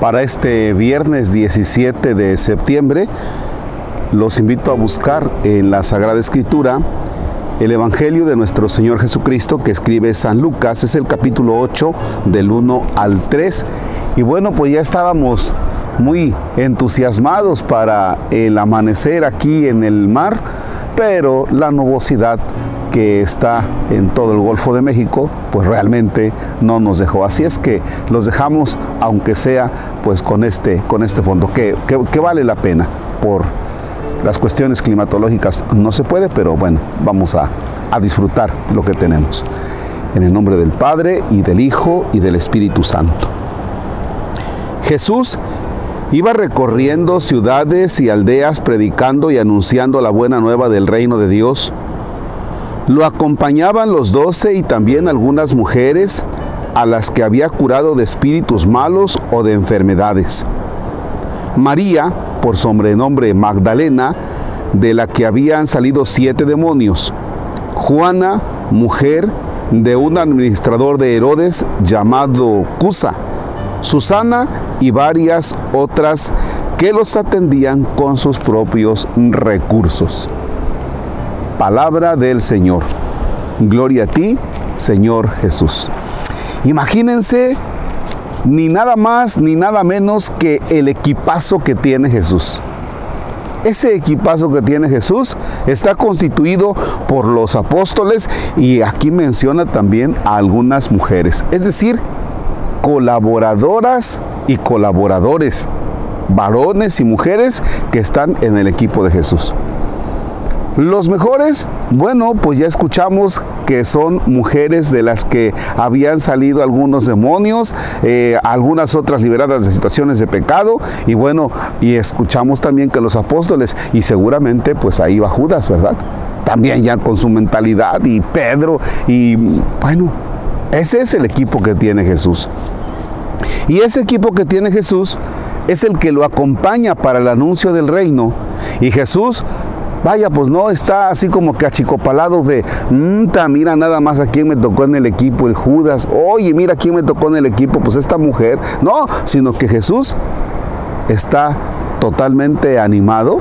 Para este viernes 17 de septiembre los invito a buscar en la Sagrada Escritura el Evangelio de nuestro Señor Jesucristo que escribe San Lucas, es el capítulo 8 del 1 al 3. Y bueno, pues ya estábamos muy entusiasmados para el amanecer aquí en el mar, pero la nubosidad que está en todo el Golfo de México, pues realmente no nos dejó. Así es que los dejamos, aunque sea pues con este, con este fondo, que, que, vale la pena por las cuestiones climatológicas no se puede, pero bueno, vamos a, a disfrutar lo que tenemos. En el nombre del Padre y del Hijo y del Espíritu Santo. Jesús iba recorriendo ciudades y aldeas predicando y anunciando la buena nueva del reino de Dios lo acompañaban los doce y también algunas mujeres a las que había curado de espíritus malos o de enfermedades. María, por sobrenombre Magdalena, de la que habían salido siete demonios. Juana, mujer de un administrador de Herodes llamado Cusa. Susana y varias otras que los atendían con sus propios recursos palabra del Señor. Gloria a ti, Señor Jesús. Imagínense ni nada más ni nada menos que el equipazo que tiene Jesús. Ese equipazo que tiene Jesús está constituido por los apóstoles y aquí menciona también a algunas mujeres, es decir, colaboradoras y colaboradores, varones y mujeres que están en el equipo de Jesús. Los mejores, bueno, pues ya escuchamos que son mujeres de las que habían salido algunos demonios, eh, algunas otras liberadas de situaciones de pecado, y bueno, y escuchamos también que los apóstoles, y seguramente pues ahí va Judas, ¿verdad? También ya con su mentalidad, y Pedro, y bueno, ese es el equipo que tiene Jesús. Y ese equipo que tiene Jesús es el que lo acompaña para el anuncio del reino. Y Jesús Vaya, pues no está así como que achicopalado de, mira nada más a quién me tocó en el equipo, el Judas. Oye, mira quién me tocó en el equipo, pues esta mujer. No, sino que Jesús está totalmente animado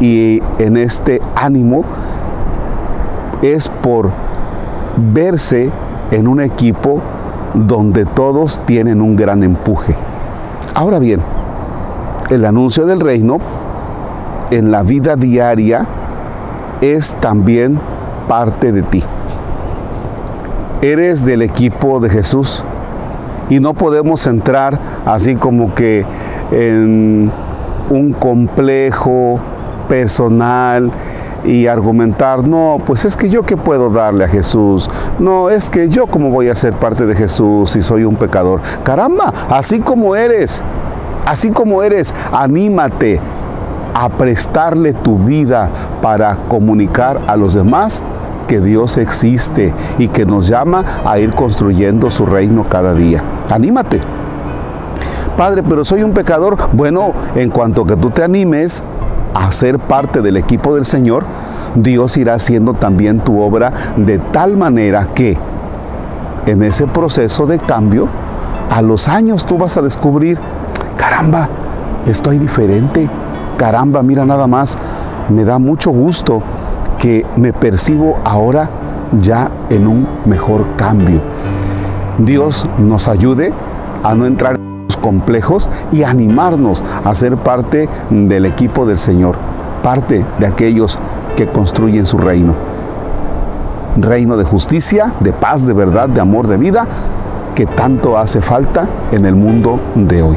y en este ánimo es por verse en un equipo donde todos tienen un gran empuje. Ahora bien, el anuncio del reino en la vida diaria es también parte de ti. Eres del equipo de Jesús y no podemos entrar así como que en un complejo personal y argumentar, no, pues es que yo qué puedo darle a Jesús, no, es que yo cómo voy a ser parte de Jesús si soy un pecador. Caramba, así como eres, así como eres, anímate, a prestarle tu vida para comunicar a los demás que Dios existe y que nos llama a ir construyendo su reino cada día. Anímate. Padre, pero soy un pecador. Bueno, en cuanto que tú te animes a ser parte del equipo del Señor, Dios irá haciendo también tu obra de tal manera que en ese proceso de cambio, a los años tú vas a descubrir, caramba, estoy diferente, caramba, mira nada más, me da mucho gusto que me percibo ahora ya en un mejor cambio. Dios nos ayude a no entrar en los complejos y animarnos a ser parte del equipo del Señor, parte de aquellos que construyen su reino. Reino de justicia, de paz, de verdad, de amor, de vida, que tanto hace falta en el mundo de hoy.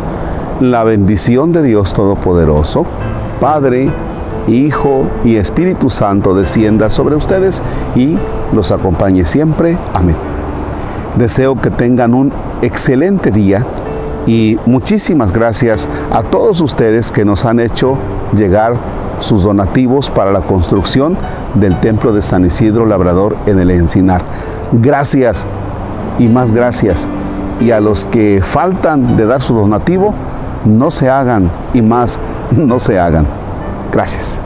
la bendición de Dios Todopoderoso, Padre, Hijo y Espíritu Santo descienda sobre ustedes y los acompañe siempre. Amén. Deseo que tengan un excelente día Y muchísimas gracias a todos ustedes que nos han hecho llegar sus donativos para la construcción del templo de San Isidro Labrador en el Encinar. Gracias y más gracias. Y a los que faltan de dar su donativo, no se hagan y más no se hagan. Gracias.